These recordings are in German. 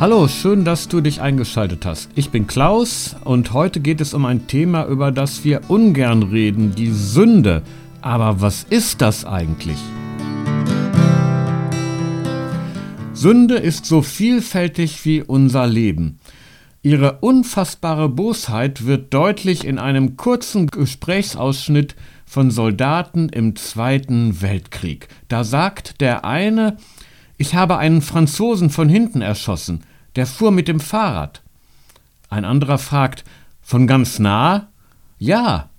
Hallo, schön, dass du dich eingeschaltet hast. Ich bin Klaus und heute geht es um ein Thema, über das wir ungern reden, die Sünde. Aber was ist das eigentlich? Sünde ist so vielfältig wie unser Leben. Ihre unfassbare Bosheit wird deutlich in einem kurzen Gesprächsausschnitt von Soldaten im Zweiten Weltkrieg. Da sagt der eine, ich habe einen Franzosen von hinten erschossen, der fuhr mit dem Fahrrad. Ein anderer fragt, von ganz nah? Ja.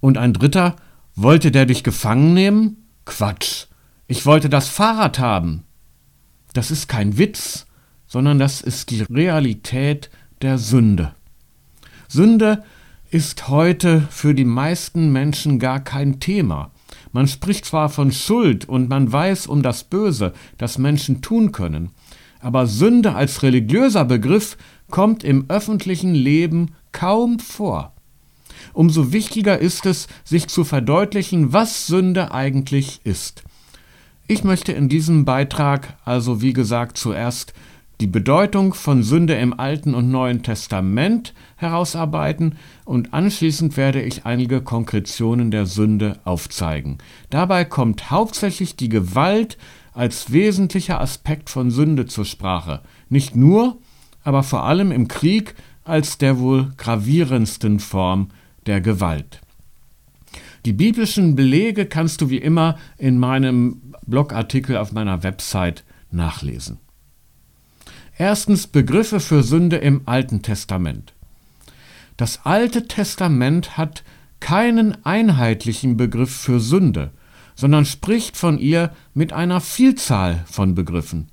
Und ein dritter, wollte der dich gefangen nehmen? Quatsch. Ich wollte das Fahrrad haben. Das ist kein Witz, sondern das ist die Realität der Sünde. Sünde ist heute für die meisten Menschen gar kein Thema. Man spricht zwar von Schuld und man weiß um das Böse, das Menschen tun können, aber Sünde als religiöser Begriff kommt im öffentlichen Leben kaum vor. Umso wichtiger ist es, sich zu verdeutlichen, was Sünde eigentlich ist. Ich möchte in diesem Beitrag also wie gesagt zuerst die Bedeutung von Sünde im Alten und Neuen Testament herausarbeiten und anschließend werde ich einige Konkretionen der Sünde aufzeigen. Dabei kommt hauptsächlich die Gewalt als wesentlicher Aspekt von Sünde zur Sprache. Nicht nur, aber vor allem im Krieg als der wohl gravierendsten Form der Gewalt. Die biblischen Belege kannst du wie immer in meinem Blogartikel auf meiner Website nachlesen. Erstens Begriffe für Sünde im Alten Testament. Das Alte Testament hat keinen einheitlichen Begriff für Sünde, sondern spricht von ihr mit einer Vielzahl von Begriffen.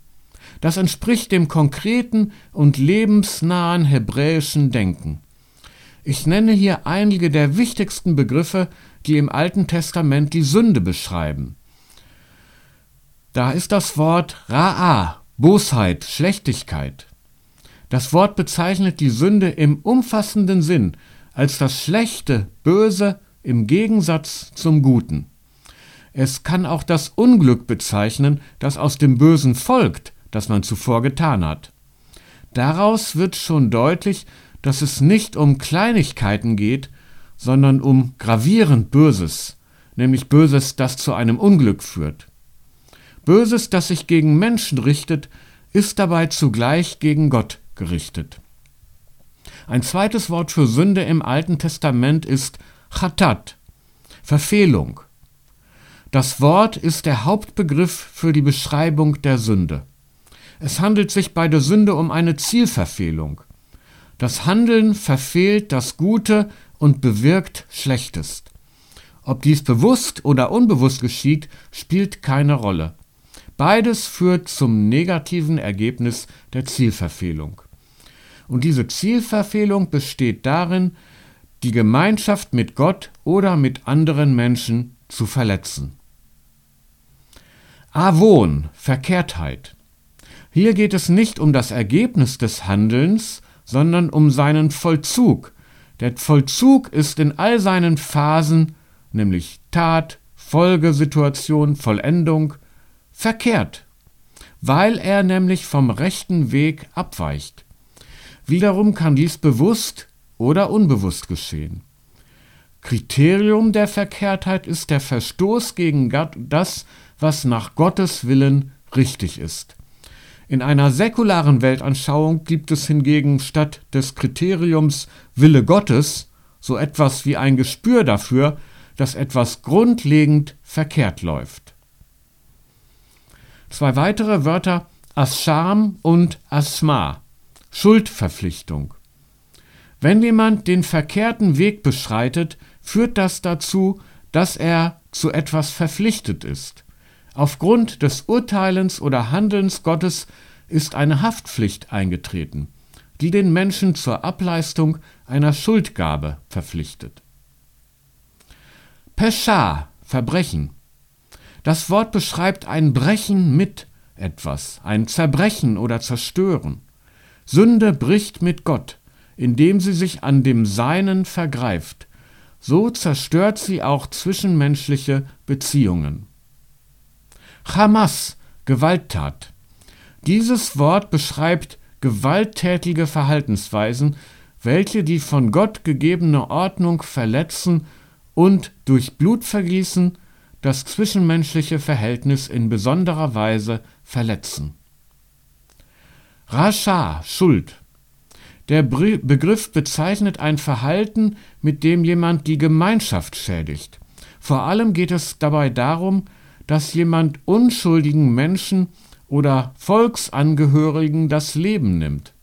Das entspricht dem konkreten und lebensnahen hebräischen Denken. Ich nenne hier einige der wichtigsten Begriffe, die im Alten Testament die Sünde beschreiben. Da ist das Wort Ra'a, Bosheit, Schlechtigkeit. Das Wort bezeichnet die Sünde im umfassenden Sinn als das Schlechte, Böse im Gegensatz zum Guten. Es kann auch das Unglück bezeichnen, das aus dem Bösen folgt, das man zuvor getan hat. Daraus wird schon deutlich, dass es nicht um Kleinigkeiten geht, sondern um gravierend Böses, nämlich Böses, das zu einem Unglück führt. Böses, das sich gegen Menschen richtet, ist dabei zugleich gegen Gott gerichtet. Ein zweites Wort für Sünde im Alten Testament ist Chatat, Verfehlung. Das Wort ist der Hauptbegriff für die Beschreibung der Sünde. Es handelt sich bei der Sünde um eine Zielverfehlung. Das Handeln verfehlt das Gute und bewirkt Schlechtes. Ob dies bewusst oder unbewusst geschieht, spielt keine Rolle. Beides führt zum negativen Ergebnis der Zielverfehlung. Und diese Zielverfehlung besteht darin, die Gemeinschaft mit Gott oder mit anderen Menschen zu verletzen. Avon, Verkehrtheit. Hier geht es nicht um das Ergebnis des Handelns, sondern um seinen Vollzug. Der Vollzug ist in all seinen Phasen, nämlich Tat, Folgesituation, Vollendung, verkehrt, weil er nämlich vom rechten Weg abweicht. Wiederum kann dies bewusst oder unbewusst geschehen. Kriterium der Verkehrtheit ist der Verstoß gegen das, was nach Gottes Willen richtig ist. In einer säkularen Weltanschauung gibt es hingegen statt des Kriteriums Wille Gottes so etwas wie ein Gespür dafür, dass etwas grundlegend verkehrt läuft. Zwei weitere Wörter Ascham und Asma. Schuldverpflichtung. Wenn jemand den verkehrten Weg beschreitet, führt das dazu, dass er zu etwas verpflichtet ist. Aufgrund des Urteilens oder Handelns Gottes ist eine Haftpflicht eingetreten, die den Menschen zur Ableistung einer Schuldgabe verpflichtet. Pescha, Verbrechen. Das Wort beschreibt ein Brechen mit etwas, ein Zerbrechen oder Zerstören. Sünde bricht mit Gott, indem sie sich an dem Seinen vergreift. So zerstört sie auch zwischenmenschliche Beziehungen. Hamas, Gewalttat. Dieses Wort beschreibt gewalttätige Verhaltensweisen, welche die von Gott gegebene Ordnung verletzen und durch Blutvergießen das zwischenmenschliche Verhältnis in besonderer Weise verletzen. Rascha, Schuld. Der Begriff bezeichnet ein Verhalten, mit dem jemand die Gemeinschaft schädigt. Vor allem geht es dabei darum, dass jemand unschuldigen Menschen oder Volksangehörigen das Leben nimmt.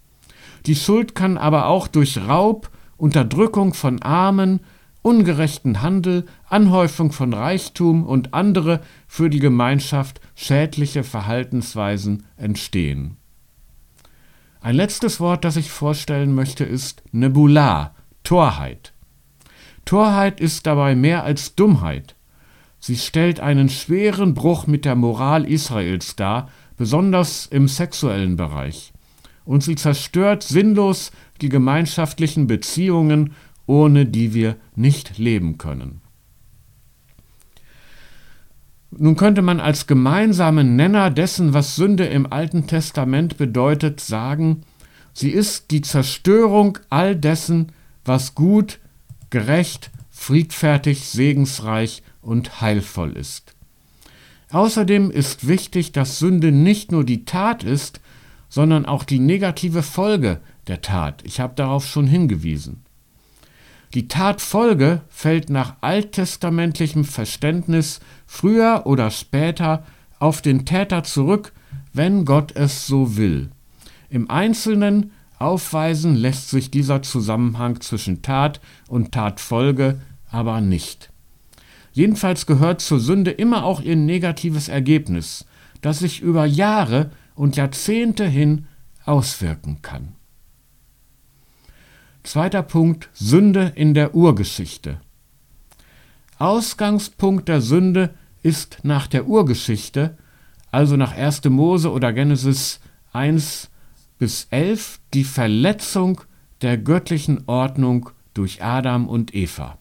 Die Schuld kann aber auch durch Raub, Unterdrückung von Armen, ungerechten Handel, Anhäufung von Reichtum und andere für die Gemeinschaft schädliche Verhaltensweisen entstehen. Ein letztes Wort, das ich vorstellen möchte, ist Nebular, Torheit. Torheit ist dabei mehr als Dummheit. Sie stellt einen schweren Bruch mit der Moral Israels dar, besonders im sexuellen Bereich. Und sie zerstört sinnlos die gemeinschaftlichen Beziehungen, ohne die wir nicht leben können. Nun könnte man als gemeinsamen Nenner dessen, was Sünde im Alten Testament bedeutet, sagen, sie ist die Zerstörung all dessen, was gut, gerecht, friedfertig, segensreich und heilvoll ist. Außerdem ist wichtig, dass Sünde nicht nur die Tat ist, sondern auch die negative Folge der Tat. Ich habe darauf schon hingewiesen. Die Tatfolge fällt nach alttestamentlichem Verständnis früher oder später auf den Täter zurück, wenn Gott es so will. Im Einzelnen aufweisen lässt sich dieser Zusammenhang zwischen Tat und Tatfolge aber nicht. Jedenfalls gehört zur Sünde immer auch ihr negatives Ergebnis, das sich über Jahre und Jahrzehnte hin auswirken kann. Zweiter Punkt Sünde in der Urgeschichte. Ausgangspunkt der Sünde ist nach der Urgeschichte, also nach 1. Mose oder Genesis 1 bis 11, die Verletzung der göttlichen Ordnung durch Adam und Eva.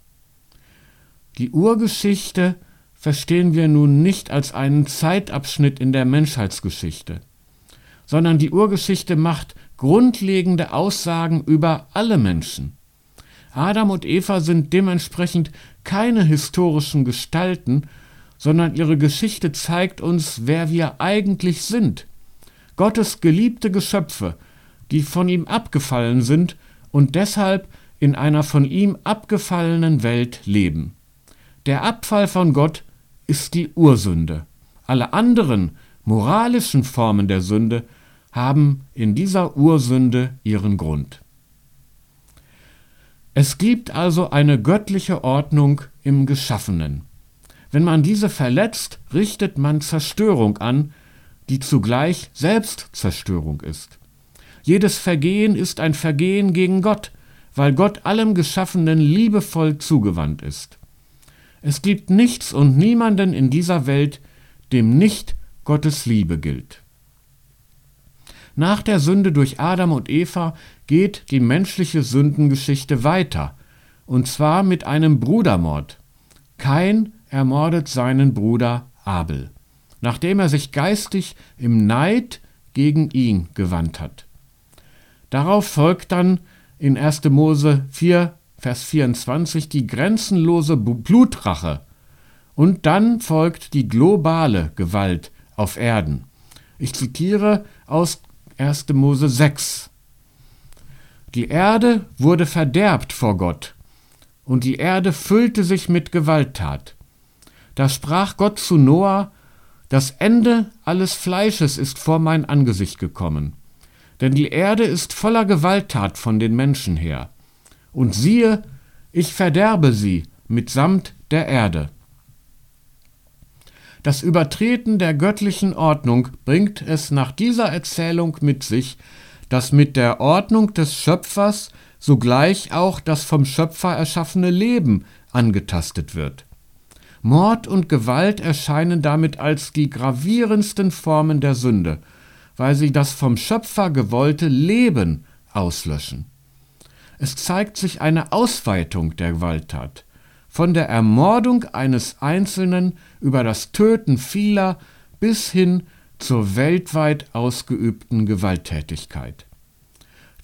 Die Urgeschichte verstehen wir nun nicht als einen Zeitabschnitt in der Menschheitsgeschichte, sondern die Urgeschichte macht grundlegende Aussagen über alle Menschen. Adam und Eva sind dementsprechend keine historischen Gestalten, sondern ihre Geschichte zeigt uns, wer wir eigentlich sind. Gottes geliebte Geschöpfe, die von ihm abgefallen sind und deshalb in einer von ihm abgefallenen Welt leben. Der Abfall von Gott ist die Ursünde. Alle anderen moralischen Formen der Sünde haben in dieser Ursünde ihren Grund. Es gibt also eine göttliche Ordnung im Geschaffenen. Wenn man diese verletzt, richtet man Zerstörung an, die zugleich Selbstzerstörung ist. Jedes Vergehen ist ein Vergehen gegen Gott, weil Gott allem Geschaffenen liebevoll zugewandt ist. Es gibt nichts und niemanden in dieser Welt, dem nicht Gottes Liebe gilt. Nach der Sünde durch Adam und Eva geht die menschliche Sündengeschichte weiter, und zwar mit einem Brudermord. Kain ermordet seinen Bruder Abel, nachdem er sich geistig im Neid gegen ihn gewandt hat. Darauf folgt dann in 1. Mose 4, Vers 24 die grenzenlose Blutrache und dann folgt die globale Gewalt auf Erden. Ich zitiere aus 1. Mose 6. Die Erde wurde verderbt vor Gott, und die Erde füllte sich mit Gewalttat. Da sprach Gott zu Noah, das Ende alles Fleisches ist vor mein Angesicht gekommen, denn die Erde ist voller Gewalttat von den Menschen her und siehe, ich verderbe sie mitsamt der Erde. Das Übertreten der göttlichen Ordnung bringt es nach dieser Erzählung mit sich, dass mit der Ordnung des Schöpfers sogleich auch das vom Schöpfer erschaffene Leben angetastet wird. Mord und Gewalt erscheinen damit als die gravierendsten Formen der Sünde, weil sie das vom Schöpfer gewollte Leben auslöschen. Es zeigt sich eine Ausweitung der Gewalttat. Von der Ermordung eines Einzelnen über das Töten vieler bis hin zur weltweit ausgeübten Gewalttätigkeit.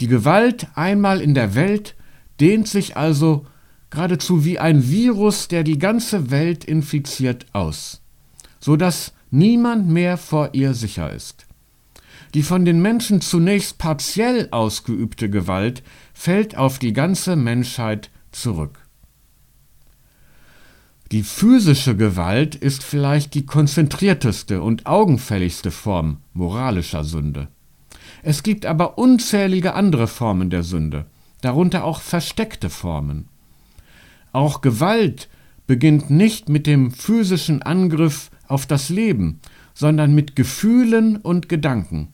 Die Gewalt einmal in der Welt dehnt sich also geradezu wie ein Virus, der die ganze Welt infiziert, aus, so dass niemand mehr vor ihr sicher ist. Die von den Menschen zunächst partiell ausgeübte Gewalt fällt auf die ganze Menschheit zurück. Die physische Gewalt ist vielleicht die konzentrierteste und augenfälligste Form moralischer Sünde. Es gibt aber unzählige andere Formen der Sünde, darunter auch versteckte Formen. Auch Gewalt beginnt nicht mit dem physischen Angriff auf das Leben, sondern mit Gefühlen und Gedanken.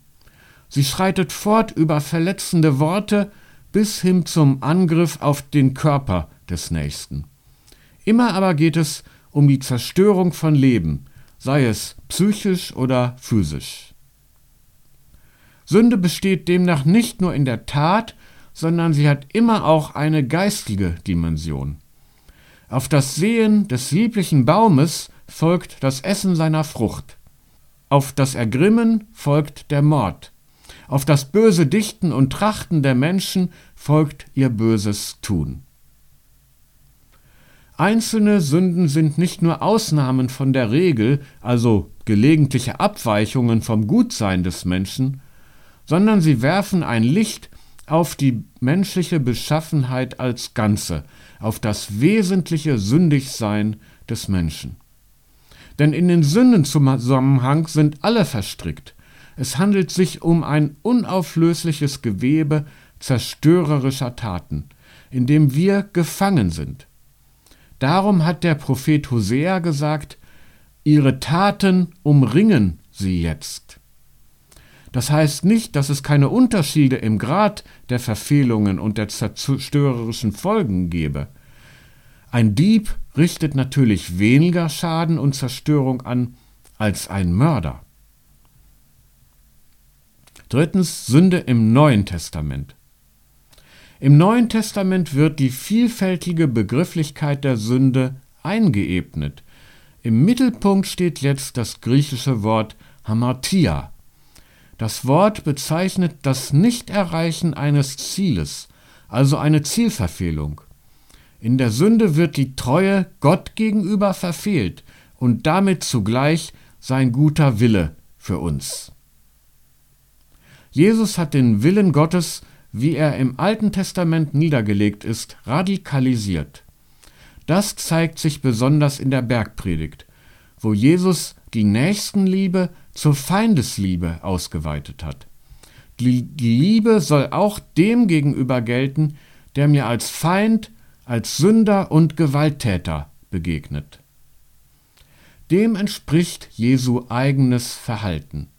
Sie schreitet fort über verletzende Worte bis hin zum Angriff auf den Körper des Nächsten. Immer aber geht es um die Zerstörung von Leben, sei es psychisch oder physisch. Sünde besteht demnach nicht nur in der Tat, sondern sie hat immer auch eine geistige Dimension. Auf das Sehen des lieblichen Baumes folgt das Essen seiner Frucht. Auf das Ergrimmen folgt der Mord. Auf das böse Dichten und Trachten der Menschen folgt ihr böses Tun. Einzelne Sünden sind nicht nur Ausnahmen von der Regel, also gelegentliche Abweichungen vom Gutsein des Menschen, sondern sie werfen ein Licht auf die menschliche Beschaffenheit als Ganze, auf das wesentliche Sündigsein des Menschen. Denn in den Sündenzusammenhang sind alle verstrickt. Es handelt sich um ein unauflösliches Gewebe zerstörerischer Taten, in dem wir gefangen sind. Darum hat der Prophet Hosea gesagt, ihre Taten umringen sie jetzt. Das heißt nicht, dass es keine Unterschiede im Grad der Verfehlungen und der zerstörerischen Folgen gebe. Ein Dieb richtet natürlich weniger Schaden und Zerstörung an als ein Mörder. Drittens Sünde im Neuen Testament. Im Neuen Testament wird die vielfältige Begrifflichkeit der Sünde eingeebnet. Im Mittelpunkt steht jetzt das griechische Wort Hamartia. Das Wort bezeichnet das Nichterreichen eines Zieles, also eine Zielverfehlung. In der Sünde wird die Treue Gott gegenüber verfehlt und damit zugleich sein guter Wille für uns. Jesus hat den Willen Gottes wie er im Alten Testament niedergelegt ist, radikalisiert. Das zeigt sich besonders in der Bergpredigt, wo Jesus die Nächstenliebe zur Feindesliebe ausgeweitet hat. Die, Liebe soll auch dem gegenüber gelten, der mir als Feind, als Sünder und Gewalttäter begegnet. Dem entspricht Jesu eigenes Verhalten.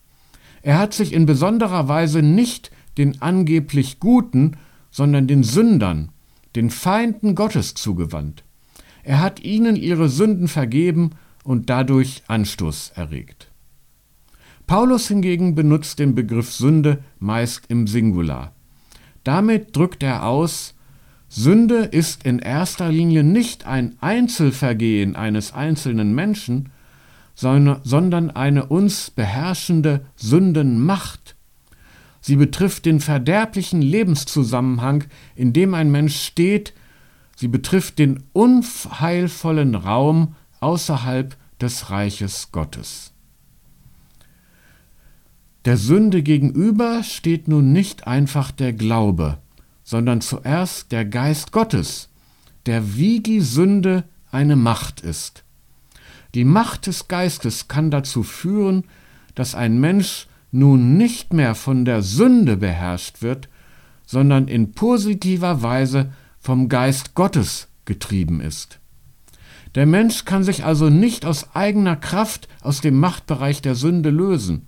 Er hat sich in besonderer Weise nicht den angeblich Guten, sondern den Sündern, den Feinden Gottes zugewandt. Er hat ihnen ihre Sünden vergeben und dadurch Anstoß erregt. Paulus hingegen benutzt den Begriff Sünde meist im Singular. Damit drückt er aus, Sünde ist in erster Linie nicht ein Einzelvergehen eines einzelnen Menschen, sondern eine uns beherrschende Sündenmacht, Sie betrifft den verderblichen Lebenszusammenhang, in dem ein Mensch steht. Sie betrifft den unheilvollen Raum außerhalb des Reiches Gottes. Der Sünde gegenüber steht nun nicht einfach der Glaube, sondern zuerst der Geist Gottes, der wie die Sünde eine Macht ist. Die Macht des Geistes kann dazu führen, dass ein Mensch nun nicht mehr von der Sünde beherrscht wird, sondern in positiver Weise vom Geist Gottes getrieben ist. Der Mensch kann sich also nicht aus eigener Kraft aus dem Machtbereich der Sünde lösen.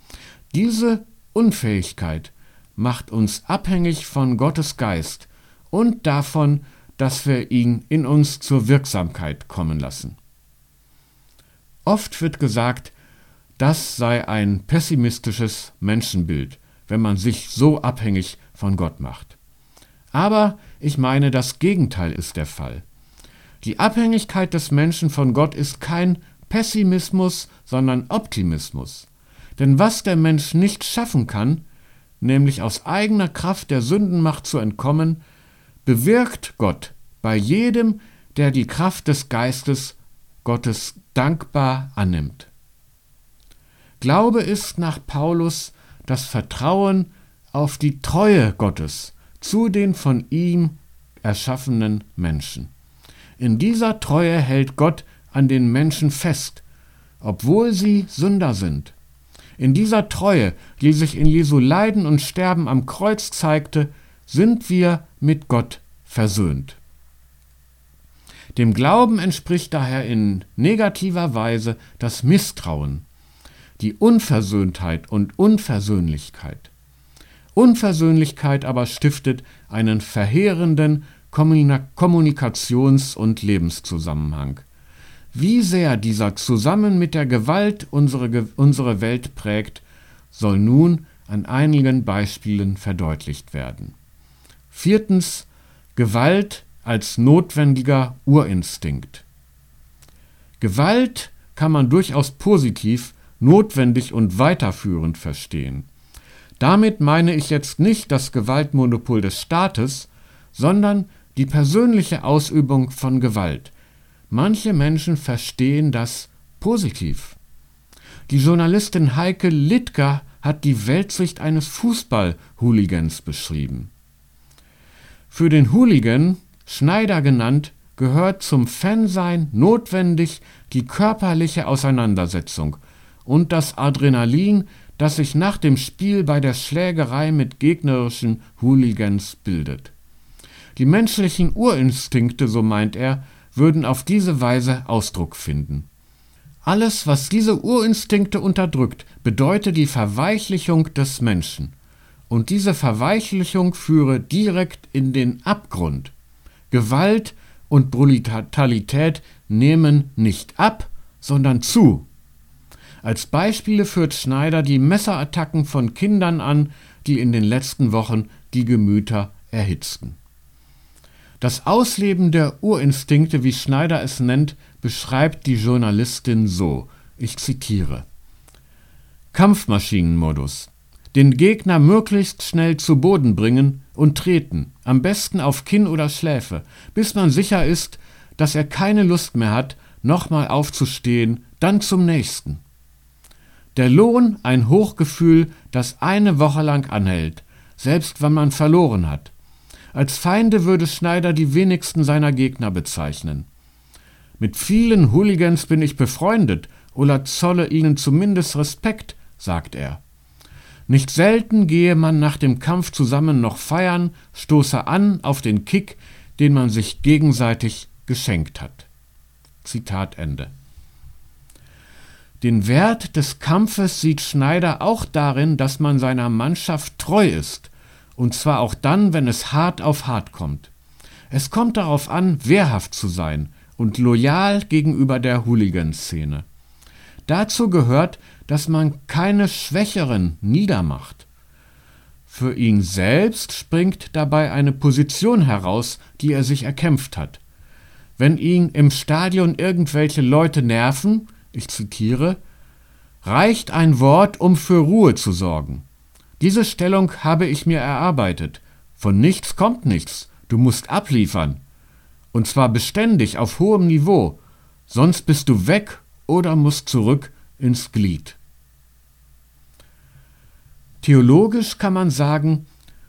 Diese Unfähigkeit macht uns abhängig von Gottes Geist und davon, dass wir ihn in uns zur Wirksamkeit kommen lassen. Oft wird gesagt, das sei ein pessimistisches Menschenbild, wenn man sich so abhängig von Gott macht. Aber ich meine, das Gegenteil ist der Fall. Die Abhängigkeit des Menschen von Gott ist kein Pessimismus, sondern Optimismus. Denn was der Mensch nicht schaffen kann, nämlich aus eigener Kraft der Sündenmacht zu entkommen, bewirkt Gott bei jedem, der die Kraft des Geistes Gottes dankbar annimmt. Glaube ist nach Paulus das Vertrauen auf die Treue Gottes zu den von ihm erschaffenen Menschen. In dieser Treue hält Gott an den Menschen fest, obwohl sie Sünder sind. In dieser Treue, die sich in Jesu Leiden und Sterben am Kreuz zeigte, sind wir mit Gott versöhnt. Dem Glauben entspricht daher in negativer Weise das Misstrauen, die Unversöhntheit und Unversöhnlichkeit. Unversöhnlichkeit aber stiftet einen verheerenden Kommunikations- und Lebenszusammenhang. Wie sehr dieser zusammen mit der Gewalt unsere, unsere Welt prägt, soll nun an einigen Beispielen verdeutlicht werden. Viertens Gewalt als notwendiger Urinstinkt. Gewalt kann man durchaus positiv, notwendig und weiterführend verstehen. Damit meine ich jetzt nicht das Gewaltmonopol des Staates, sondern die persönliche Ausübung von Gewalt. Manche Menschen verstehen das positiv. Die Journalistin Heike Littger hat die Weltsicht eines Fußball-Hooligans beschrieben. Für den Hooligan, Schneider genannt, gehört zum Fansein notwendig die körperliche Auseinandersetzung und das Adrenalin, das sich nach dem Spiel bei der Schlägerei mit gegnerischen Hooligans bildet. Die menschlichen Urinstinkte, so meint er, würden auf diese Weise Ausdruck finden. Alles, was diese Urinstinkte unterdrückt, bedeutet die Verweichlichung des Menschen. Und diese Verweichlichung führe direkt in den Abgrund. Gewalt und Brutalität nehmen nicht ab, sondern zu. Als Beispiele führt Schneider die Messerattacken von Kindern an, die in den letzten Wochen die Gemüter erhitzten. Das Ausleben der Urinstinkte, wie Schneider es nennt, beschreibt die Journalistin so, ich zitiere Kampfmaschinenmodus. Den Gegner möglichst schnell zu Boden bringen und treten, am besten auf Kinn oder Schläfe, bis man sicher ist, dass er keine Lust mehr hat, nochmal aufzustehen, dann zum nächsten. Der Lohn ein Hochgefühl, das eine Woche lang anhält, selbst wenn man verloren hat. Als Feinde würde Schneider die wenigsten seiner Gegner bezeichnen. Mit vielen Hooligans bin ich befreundet oder zolle ihnen zumindest Respekt, sagt er. Nicht selten gehe man nach dem Kampf zusammen noch feiern, stoße an auf den Kick, den man sich gegenseitig geschenkt hat. Zitat Ende. Den Wert des Kampfes sieht Schneider auch darin, dass man seiner Mannschaft treu ist und zwar auch dann, wenn es hart auf hart kommt. Es kommt darauf an, wehrhaft zu sein und loyal gegenüber der Hooligan-Szene. Dazu gehört, dass man keine Schwächeren niedermacht. Für ihn selbst springt dabei eine Position heraus, die er sich erkämpft hat. Wenn ihn im Stadion irgendwelche Leute nerven, ich zitiere, reicht ein Wort, um für Ruhe zu sorgen. Diese Stellung habe ich mir erarbeitet. Von nichts kommt nichts. Du musst abliefern. Und zwar beständig auf hohem Niveau. Sonst bist du weg oder musst zurück ins Glied. Theologisch kann man sagen,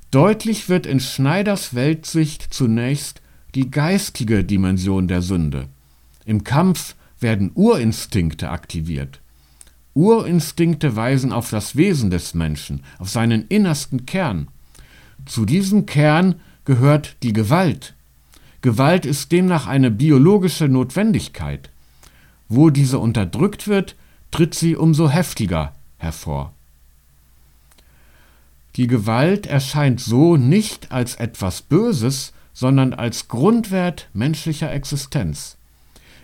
deutlich wird in Schneiders Weltsicht zunächst die geistige Dimension der Sünde. Im Kampf werden Urinstinkte aktiviert. Urinstinkte weisen auf das Wesen des Menschen, auf seinen innersten Kern. Zu diesem Kern gehört die Gewalt. Gewalt ist demnach eine biologische Notwendigkeit. Wo diese unterdrückt wird, tritt sie umso heftiger hervor. Die Gewalt erscheint so nicht als etwas Böses, sondern als Grundwert menschlicher Existenz.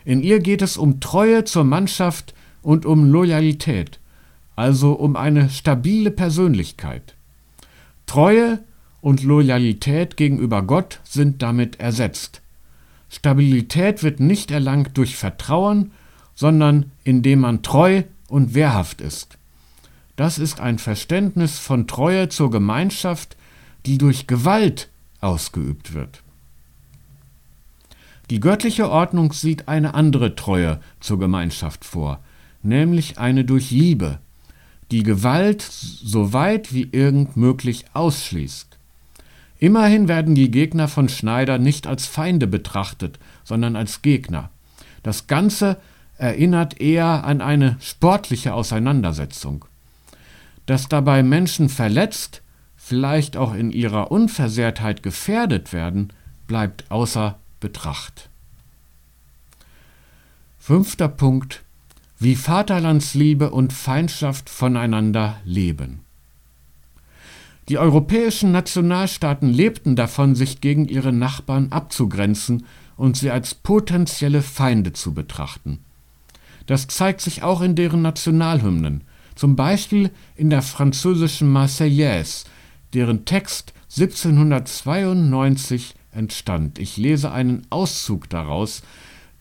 In ihr geht es um Treue zur Mannschaft, und um Loyalität, also um eine stabile Persönlichkeit. Treue und Loyalität gegenüber Gott sind damit ersetzt. Stabilität wird nicht erlangt durch Vertrauen, sondern indem man treu und wehrhaft ist. das ist ein Verständnis von Treue zur Gemeinschaft, die durch Gewalt ausgeübt wird. Die göttliche Ordnung sieht eine andere Treue zur Gemeinschaft vor, nämlich eine durch Liebe, die Gewalt so weit wie irgend möglich ausschließt. Immerhin werden die Gegner von Schneider nicht als Feinde betrachtet, sondern als Gegner. Das Ganze erinnert eher an eine sportliche Auseinandersetzung. Dass dabei Menschen verletzt, vielleicht auch in ihrer Unversehrtheit gefährdet werden, bleibt außer Betracht. Fünfter Punkt. Wie Vaterlandsliebe und Feindschaft voneinander leben. Die europäischen Nationalstaaten lebten davon, sich gegen ihre Nachbarn abzugrenzen und sie als potenzielle Feinde zu betrachten. Das zeigt sich auch in deren Nationalhymnen, zum Beispiel in der französischen Marseillaise, deren Text 1792 entstand. Ich lese einen Auszug daraus,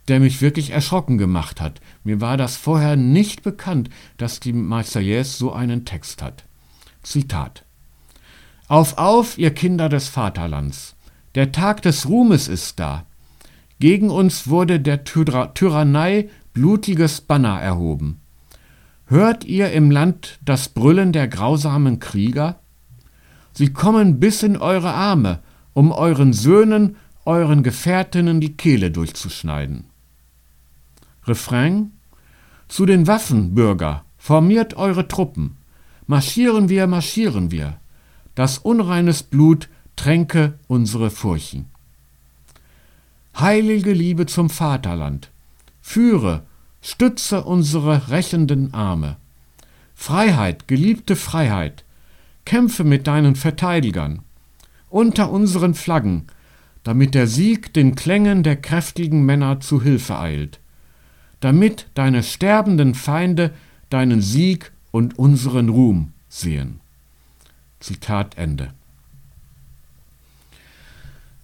der mich wirklich erschrocken gemacht hat. Mir war das vorher nicht bekannt, dass die Marseillaise so einen Text hat. Zitat Auf, auf, ihr Kinder des Vaterlands! Der Tag des Ruhmes ist da. Gegen uns wurde der Tyra Tyrannei blutiges Banner erhoben. Hört ihr im Land das Brüllen der grausamen Krieger? Sie kommen bis in eure Arme, um euren Söhnen, euren Gefährtinnen die Kehle durchzuschneiden. Refrain Zu den Waffen, Bürger, formiert eure Truppen. Marschieren wir, marschieren wir. Das unreines Blut tränke unsere Furchen. Heilige Liebe zum Vaterland, führe, stütze unsere rächenden Arme. Freiheit, geliebte Freiheit, kämpfe mit deinen Verteidigern, unter unseren Flaggen, damit der Sieg den Klängen der kräftigen Männer zu Hilfe eilt, damit deine sterbenden Feinde deinen Sieg und unseren Ruhm sehen. Zitat Ende.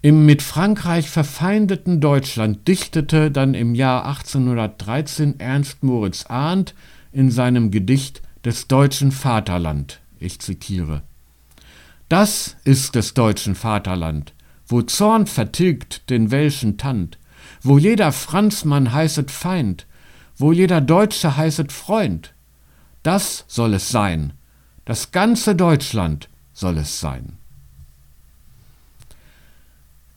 Im mit Frankreich verfeindeten Deutschland dichtete dann im Jahr 1813 Ernst Moritz Arndt in seinem Gedicht des deutschen Vaterland, ich zitiere, Das ist des deutschen Vaterland, wo Zorn vertilgt den welschen Tand, wo jeder Franzmann heißet Feind, wo jeder Deutsche heißet Freund. Das soll es sein, das ganze Deutschland soll es sein.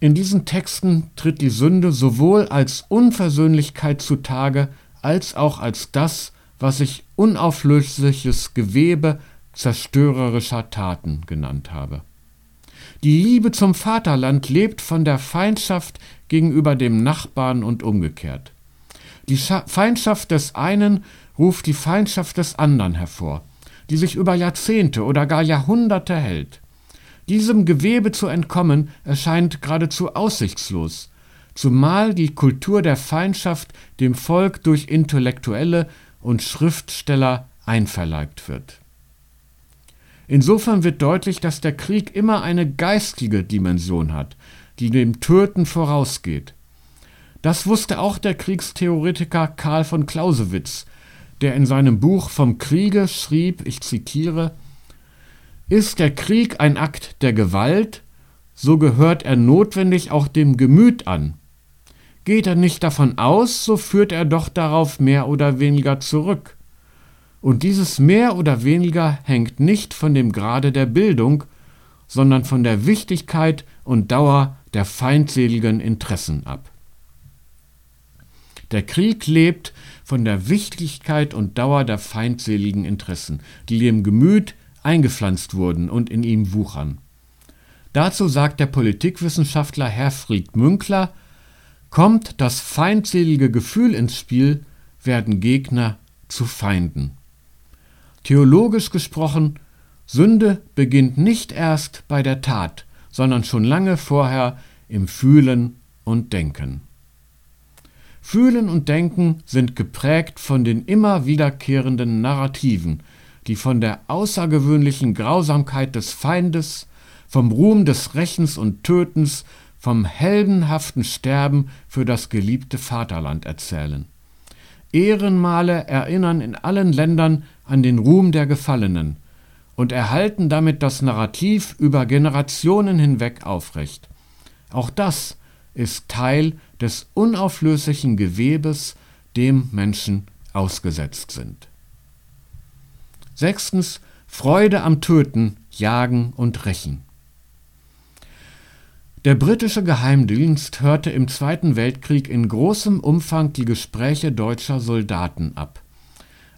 In diesen Texten tritt die Sünde sowohl als Unversöhnlichkeit zutage, als auch als das, was ich unauflösliches Gewebe zerstörerischer Taten genannt habe. Die Liebe zum Vaterland lebt von der Feindschaft gegenüber dem Nachbarn und umgekehrt. Die Feindschaft des einen ruft die Feindschaft des anderen hervor, die sich über Jahrzehnte oder gar Jahrhunderte hält. Diesem Gewebe zu entkommen erscheint geradezu aussichtslos, zumal die Kultur der Feindschaft dem Volk durch Intellektuelle und Schriftsteller einverleibt wird. Insofern wird deutlich, dass der Krieg immer eine geistige Dimension hat, die dem Töten vorausgeht. Das wusste auch der Kriegstheoretiker Karl von Clausewitz, der in seinem Buch vom Kriege schrieb, ich zitiere, ist der Krieg ein Akt der Gewalt, so gehört er notwendig auch dem Gemüt an. Geht er nicht davon aus, so führt er doch darauf mehr oder weniger zurück. Und dieses mehr oder weniger hängt nicht von dem Grade der Bildung, sondern von der Wichtigkeit und Dauer der feindseligen Interessen ab. Der Krieg lebt von der Wichtigkeit und Dauer der feindseligen Interessen, die dem Gemüt eingepflanzt wurden und in ihm wuchern. Dazu sagt der Politikwissenschaftler Herfried Münkler, kommt das feindselige Gefühl ins Spiel, werden Gegner zu Feinden. Theologisch gesprochen, Sünde beginnt nicht erst bei der Tat, sondern schon lange vorher im Fühlen und Denken. Fühlen und Denken sind geprägt von den immer wiederkehrenden Narrativen, die von der außergewöhnlichen Grausamkeit des Feindes, vom Ruhm des Rächens und Tötens, vom heldenhaften Sterben für das geliebte Vaterland erzählen. Ehrenmale erinnern in allen Ländern an den Ruhm der Gefallenen und erhalten damit das Narrativ über Generationen hinweg aufrecht. Auch das ist Teil des unauflöslichen Gewebes, dem Menschen ausgesetzt sind. Sechstens Freude am Töten, Jagen und Rächen. Der britische Geheimdienst hörte im Zweiten Weltkrieg in großem Umfang die Gespräche deutscher Soldaten ab.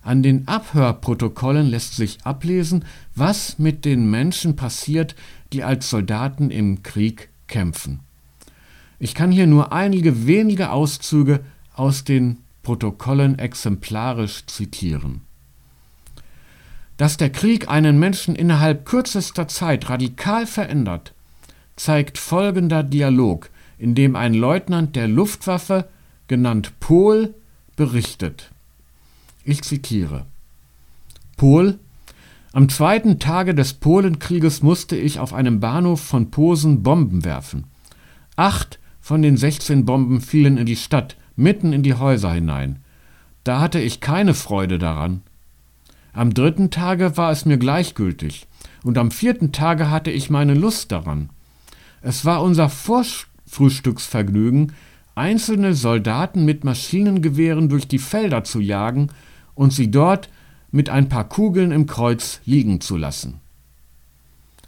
An den Abhörprotokollen lässt sich ablesen, was mit den Menschen passiert, die als Soldaten im Krieg kämpfen. Ich kann hier nur einige wenige Auszüge aus den Protokollen exemplarisch zitieren. Dass der Krieg einen Menschen innerhalb kürzester Zeit radikal verändert, zeigt folgender Dialog, in dem ein Leutnant der Luftwaffe, genannt Pohl, berichtet. Ich zitiere. Pol. Am zweiten Tage des Polenkrieges musste ich auf einem Bahnhof von Posen Bomben werfen. Acht von den 16 Bomben fielen in die Stadt, mitten in die Häuser hinein. Da hatte ich keine Freude daran. Am dritten Tage war es mir gleichgültig, und am vierten Tage hatte ich meine Lust daran. Es war unser Vorfrühstücksvergnügen, einzelne Soldaten mit Maschinengewehren durch die Felder zu jagen und sie dort mit ein paar Kugeln im Kreuz liegen zu lassen.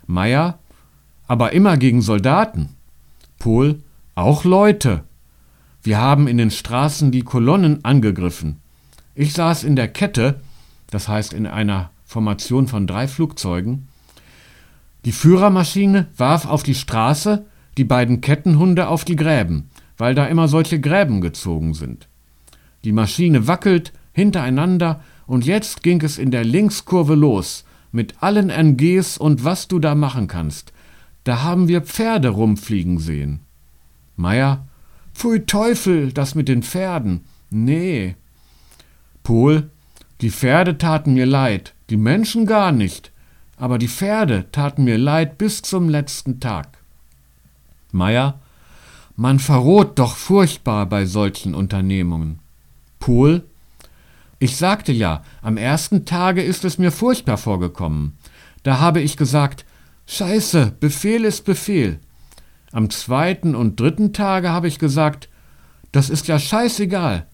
Meier, aber immer gegen Soldaten. Pohl, auch Leute. Wir haben in den Straßen die Kolonnen angegriffen. Ich saß in der Kette, das heißt in einer Formation von drei Flugzeugen. Die Führermaschine warf auf die Straße, die beiden Kettenhunde auf die Gräben, weil da immer solche Gräben gezogen sind. Die Maschine wackelt, hintereinander und jetzt ging es in der Linkskurve los, mit allen NGs und was du da machen kannst. Da haben wir Pferde rumfliegen sehen. Meier, pfui Teufel, das mit den Pferden. Nee. Pohl, die Pferde taten mir leid, die Menschen gar nicht, aber die Pferde taten mir leid bis zum letzten Tag. Meier, man verroht doch furchtbar bei solchen Unternehmungen. Pohl, ich sagte ja, am ersten Tage ist es mir furchtbar vorgekommen. Da habe ich gesagt, Scheiße, Befehl ist Befehl. Am zweiten und dritten Tage habe ich gesagt, das ist ja scheißegal.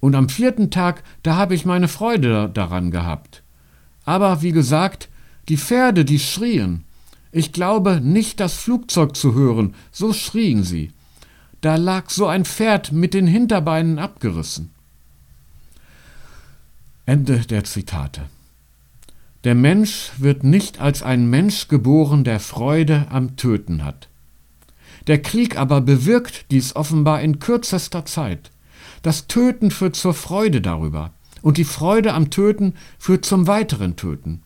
Und am vierten Tag, da habe ich meine Freude daran gehabt. Aber wie gesagt, die Pferde, die schrien. Ich glaube nicht das Flugzeug zu hören, so schrien sie. Da lag so ein Pferd mit den Hinterbeinen abgerissen. Ende der Zitate. Der Mensch wird nicht als ein Mensch geboren, der Freude am Töten hat. Der Krieg aber bewirkt dies offenbar in kürzester Zeit. Das Töten führt zur Freude darüber, und die Freude am Töten führt zum weiteren Töten.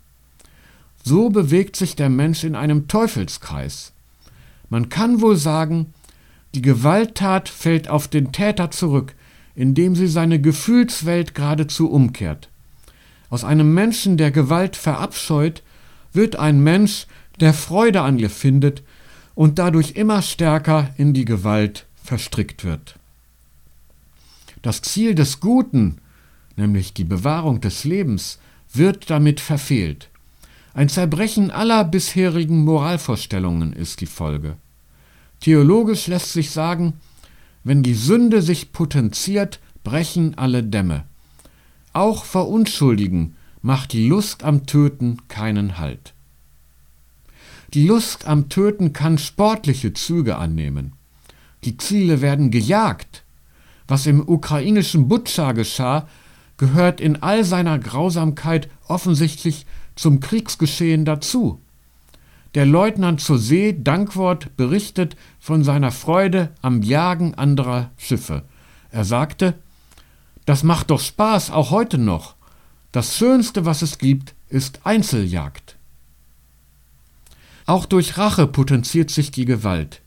So bewegt sich der Mensch in einem Teufelskreis. Man kann wohl sagen, die Gewalttat fällt auf den Täter zurück, indem sie seine Gefühlswelt geradezu umkehrt. Aus einem Menschen, der Gewalt verabscheut, wird ein Mensch, der Freude an ihr findet und dadurch immer stärker in die Gewalt verstrickt wird. Das Ziel des Guten, nämlich die Bewahrung des Lebens, wird damit verfehlt. Ein Zerbrechen aller bisherigen Moralvorstellungen ist die Folge. Theologisch lässt sich sagen, wenn die Sünde sich potenziert, brechen alle Dämme. Auch vor Unschuldigen macht die Lust am Töten keinen Halt. Die Lust am Töten kann sportliche Züge annehmen. Die Ziele werden gejagt. Was im ukrainischen Butscha geschah, gehört in all seiner Grausamkeit offensichtlich zum Kriegsgeschehen dazu. Der Leutnant zur See Dankwort berichtet von seiner Freude am Jagen anderer Schiffe. Er sagte, das macht doch Spaß, auch heute noch. Das Schönste, was es gibt, ist Einzeljagd. Auch durch Rache potenziert sich die Gewalt.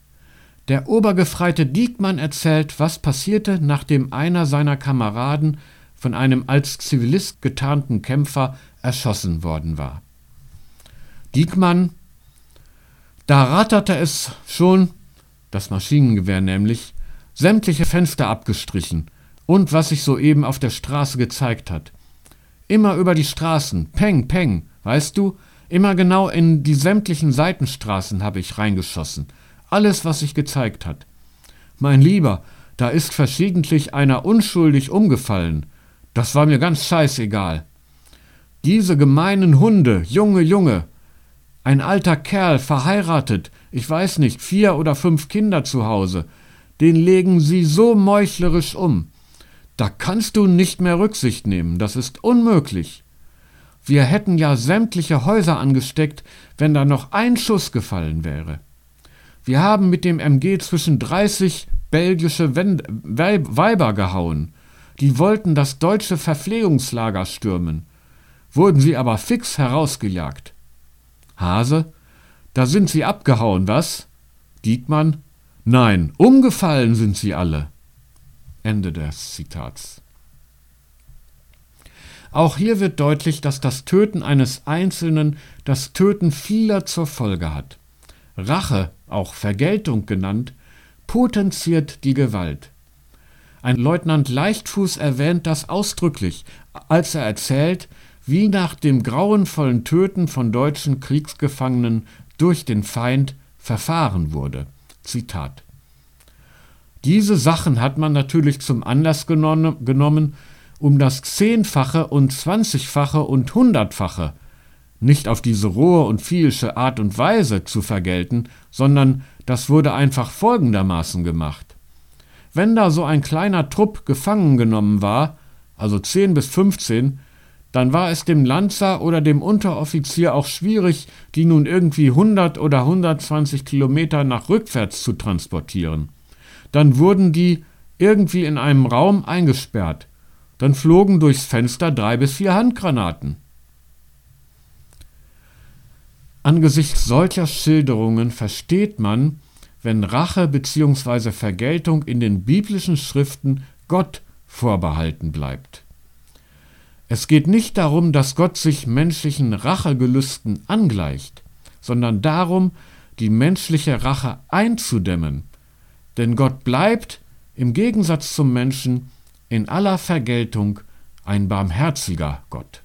Der Obergefreite Diekmann erzählt, was passierte, nachdem einer seiner Kameraden von einem als Zivilist getarnten Kämpfer erschossen worden war. Diekmann, da ratterte es schon, das Maschinengewehr nämlich, sämtliche Fenster abgestrichen, Und was sich soeben auf der Straße gezeigt hat. Immer über die Straßen, peng, peng, weißt du? Immer genau in die sämtlichen Seitenstraßen habe ich reingeschossen. Alles, was sich gezeigt hat. Mein Lieber, da ist verschiedentlich einer unschuldig umgefallen. Das war mir ganz scheißegal. Diese gemeinen Hunde, Junge, Junge. Ein alter Kerl, verheiratet, ich weiß nicht, vier oder fünf Kinder zu Hause. Den legen sie so meuchlerisch um. Da kannst du nicht mehr Rücksicht nehmen, das ist unmöglich. Wir hätten ja sämtliche Häuser angesteckt, wenn da noch ein Schuss gefallen wäre. Wir haben mit dem MG zwischen 30 belgische Weiber gehauen. Die wollten das deutsche Verpflegungslager stürmen, wurden sie aber fix herausgejagt. Hase, da sind sie abgehauen, was? Diekmann, nein, umgefallen sind sie alle. Ende des Zitats. Auch hier wird deutlich, dass das Töten eines Einzelnen das Töten vieler zur Folge hat. Rache, auch Vergeltung genannt, potenziert die Gewalt. Ein Leutnant Leichtfuß erwähnt das ausdrücklich, als er erzählt, wie nach dem grauenvollen Töten von deutschen Kriegsgefangenen durch den Feind verfahren wurde. Zitat. Diese Sachen hat man natürlich zum Anlass genommen, um das Zehnfache und Zwanzigfache und Hundertfache nicht auf diese rohe und vielsche Art und Weise zu vergelten, sondern das wurde einfach folgendermaßen gemacht. Wenn da so ein kleiner Trupp gefangen genommen war, also zehn bis fünfzehn, dann war es dem Lanzer oder dem Unteroffizier auch schwierig, die nun irgendwie 100 oder 120 Kilometer nach rückwärts zu transportieren. Dann wurden die irgendwie in einem Raum eingesperrt. Dann flogen durchs Fenster drei bis vier Handgranaten. Angesichts solcher Schilderungen versteht man, wenn Rache bzw. Vergeltung in den biblischen Schriften Gott vorbehalten bleibt. Es geht nicht darum, dass Gott sich menschlichen Rachegelüsten angleicht, sondern darum, die menschliche Rache einzudämmen, denn Gott bleibt, im Gegensatz zum Menschen, in aller Vergeltung ein barmherziger Gott.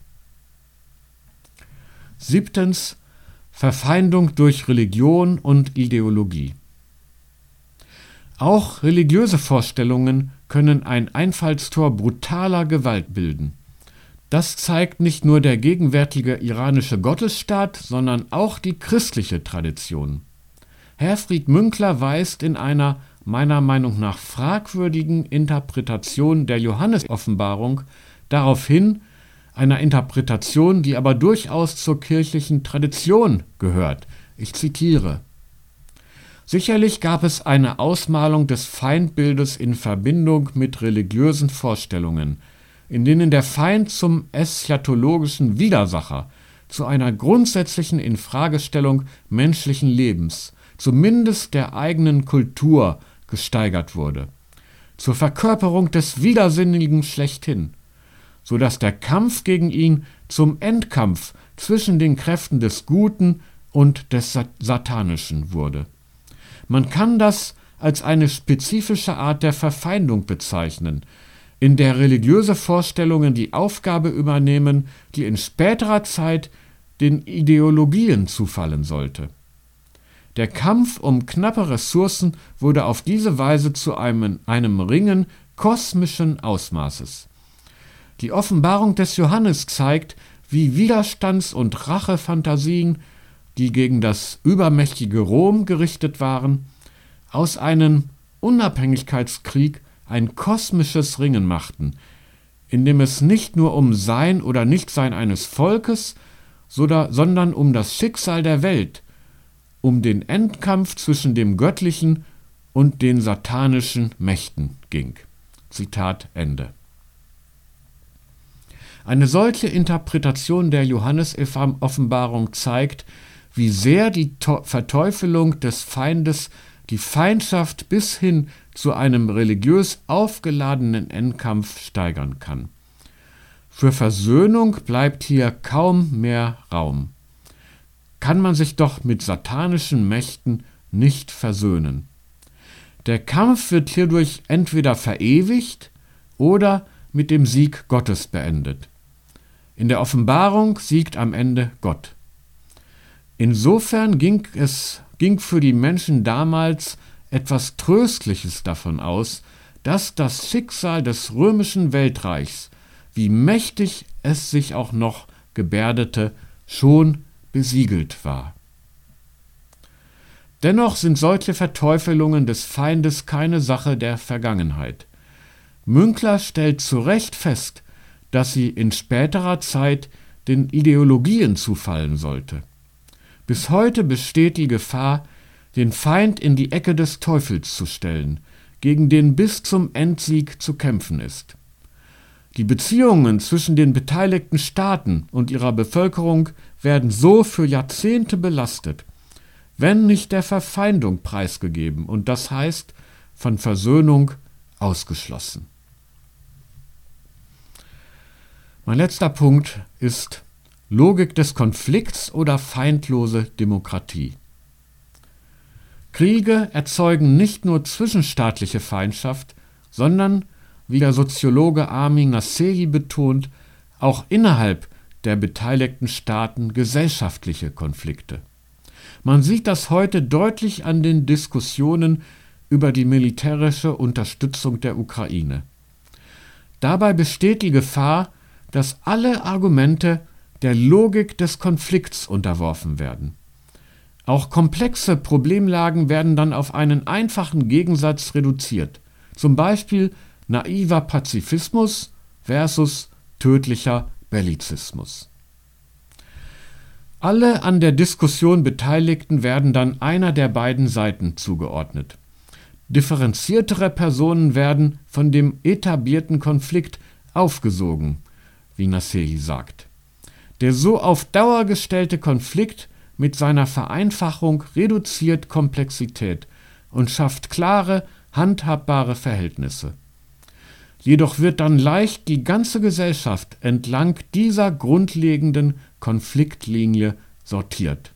Siebtens Verfeindung durch Religion und Ideologie. Auch religiöse Vorstellungen können ein Einfallstor brutaler Gewalt bilden. Das zeigt nicht nur der gegenwärtige iranische Gottesstaat, sondern auch die christliche Tradition. Herfried Münkler weist in einer meiner Meinung nach fragwürdigen Interpretation der Johannesoffenbarung darauf hin, einer Interpretation, die aber durchaus zur kirchlichen Tradition gehört. Ich zitiere Sicherlich gab es eine Ausmalung des Feindbildes in Verbindung mit religiösen Vorstellungen, in denen der Feind zum eschatologischen Widersacher, zu einer grundsätzlichen Infragestellung menschlichen Lebens, zumindest der eigenen Kultur, gesteigert wurde, zur Verkörperung des Widersinnigen schlechthin so dass der Kampf gegen ihn zum Endkampf zwischen den Kräften des Guten und des Satanischen wurde. Man kann das als eine spezifische Art der Verfeindung bezeichnen, in der religiöse Vorstellungen die Aufgabe übernehmen, die in späterer Zeit den Ideologien zufallen sollte. Der Kampf um knappe Ressourcen wurde auf diese Weise zu einem, einem Ringen kosmischen Ausmaßes. Die Offenbarung des Johannes zeigt, wie Widerstands- und Rachefantasien, die gegen das übermächtige Rom gerichtet waren, aus einem Unabhängigkeitskrieg ein kosmisches Ringen machten, in dem es nicht nur um Sein oder Nichtsein eines Volkes, sondern um das Schicksal der Welt, um den Endkampf zwischen dem göttlichen und den satanischen Mächten ging. Zitat Ende. Eine solche Interpretation der Johannesoffenbarung zeigt, wie sehr die Verteufelung des Feindes die Feindschaft bis hin zu einem religiös aufgeladenen Endkampf steigern kann. Für Versöhnung bleibt hier kaum mehr Raum. Kann man sich doch mit satanischen Mächten nicht versöhnen. Der Kampf wird hierdurch entweder verewigt oder mit dem Sieg Gottes beendet. In der Offenbarung siegt am Ende Gott. Insofern ging es ging für die Menschen damals etwas Tröstliches davon aus, dass das Schicksal des römischen Weltreichs, wie mächtig es sich auch noch gebärdete, schon besiegelt war. Dennoch sind solche Verteufelungen des Feindes keine Sache der Vergangenheit. Münkler stellt zu Recht fest, dass sie in späterer Zeit den Ideologien zufallen sollte. Bis heute besteht die Gefahr, den Feind in die Ecke des Teufels zu stellen, gegen den bis zum Endsieg zu kämpfen ist. Die Beziehungen zwischen den beteiligten Staaten und ihrer Bevölkerung werden so für Jahrzehnte belastet, wenn nicht der Verfeindung preisgegeben und das heißt von Versöhnung ausgeschlossen. Mein letzter Punkt ist Logik des Konflikts oder feindlose Demokratie. Kriege erzeugen nicht nur zwischenstaatliche Feindschaft, sondern, wie der Soziologe Armin Nasseri betont, auch innerhalb der beteiligten Staaten gesellschaftliche Konflikte. Man sieht das heute deutlich an den Diskussionen über die militärische Unterstützung der Ukraine. Dabei besteht die Gefahr, dass alle Argumente der Logik des Konflikts unterworfen werden. Auch komplexe Problemlagen werden dann auf einen einfachen Gegensatz reduziert, zum Beispiel naiver Pazifismus versus tödlicher Bellizismus. Alle an der Diskussion Beteiligten werden dann einer der beiden Seiten zugeordnet. Differenziertere Personen werden von dem etablierten Konflikt aufgesogen, wie Nasseri sagt. Der so auf Dauer gestellte Konflikt mit seiner Vereinfachung reduziert Komplexität und schafft klare, handhabbare Verhältnisse. Jedoch wird dann leicht die ganze Gesellschaft entlang dieser grundlegenden Konfliktlinie sortiert.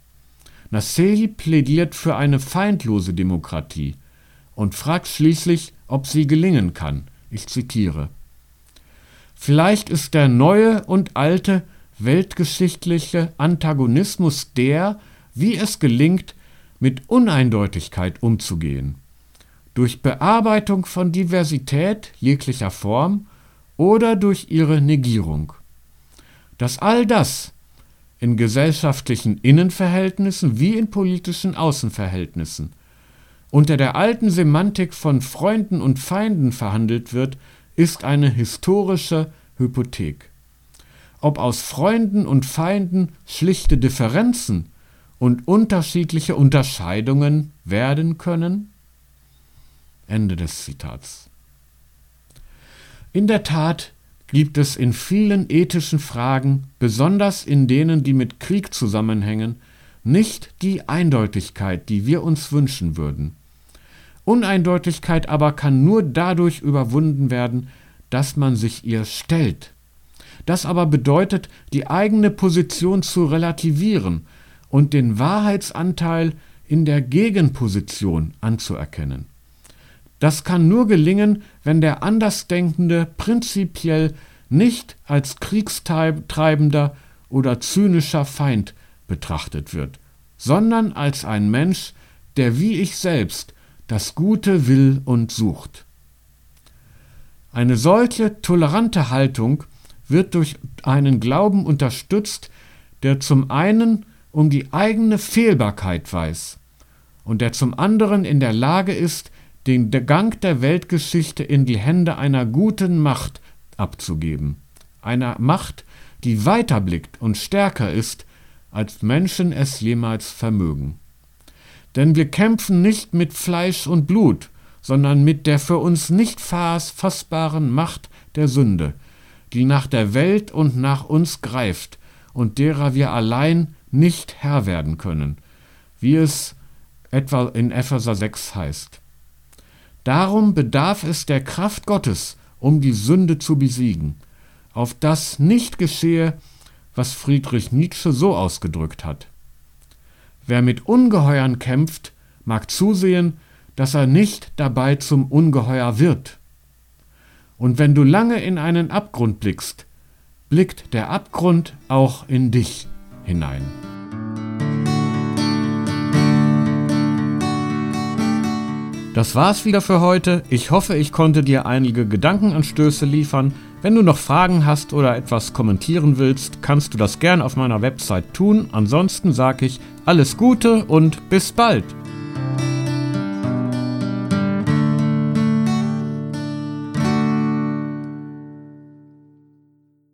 Nasseri plädiert für eine feindlose Demokratie und fragt schließlich, ob sie gelingen kann. Ich zitiere. Vielleicht ist der neue und alte weltgeschichtliche Antagonismus der, wie es gelingt, mit Uneindeutigkeit umzugehen. Durch Bearbeitung von Diversität jeglicher Form oder durch ihre Negierung. Dass all das in gesellschaftlichen Innenverhältnissen wie in politischen Außenverhältnissen unter der alten Semantik von Freunden und Feinden verhandelt wird, ist eine historische Hypothek ob aus Freunden und Feinden schlichte Differenzen und unterschiedliche Unterscheidungen werden können? Ende des Zitats. In der Tat gibt es in vielen ethischen Fragen, besonders in denen, die mit Krieg zusammenhängen, nicht die Eindeutigkeit, die wir uns wünschen würden. Uneindeutigkeit aber kann nur dadurch überwunden werden, dass man sich ihr stellt. Das aber bedeutet, die eigene Position zu relativieren und den Wahrheitsanteil in der Gegenposition anzuerkennen. Das kann nur gelingen, wenn der Andersdenkende prinzipiell nicht als kriegstreibender oder zynischer Feind betrachtet wird, sondern als ein Mensch, der wie ich selbst das Gute will und sucht. Eine solche tolerante Haltung wird durch einen Glauben unterstützt, der zum einen um die eigene Fehlbarkeit weiß und der zum anderen in der Lage ist, den Gang der Weltgeschichte in die Hände einer guten Macht abzugeben, einer Macht, die weiterblickt und stärker ist, als Menschen es jemals vermögen. Denn wir kämpfen nicht mit Fleisch und Blut, sondern mit der für uns nicht fassbaren Macht der Sünde, die nach der Welt und nach uns greift und derer wir allein nicht Herr werden können, wie es etwa in Epheser 6 heißt. Darum bedarf es der Kraft Gottes, um die Sünde zu besiegen, auf das nicht geschehe, was Friedrich Nietzsche so ausgedrückt hat. Wer mit Ungeheuern kämpft, mag zusehen, dass er nicht dabei zum Ungeheuer wird. Und wenn du lange in einen Abgrund blickst, blickt der Abgrund auch in dich hinein. Das war's wieder für heute. Ich hoffe, ich konnte dir einige Gedankenanstöße liefern. Wenn du noch Fragen hast oder etwas kommentieren willst, kannst du das gern auf meiner Website tun. Ansonsten sage ich alles Gute und bis bald.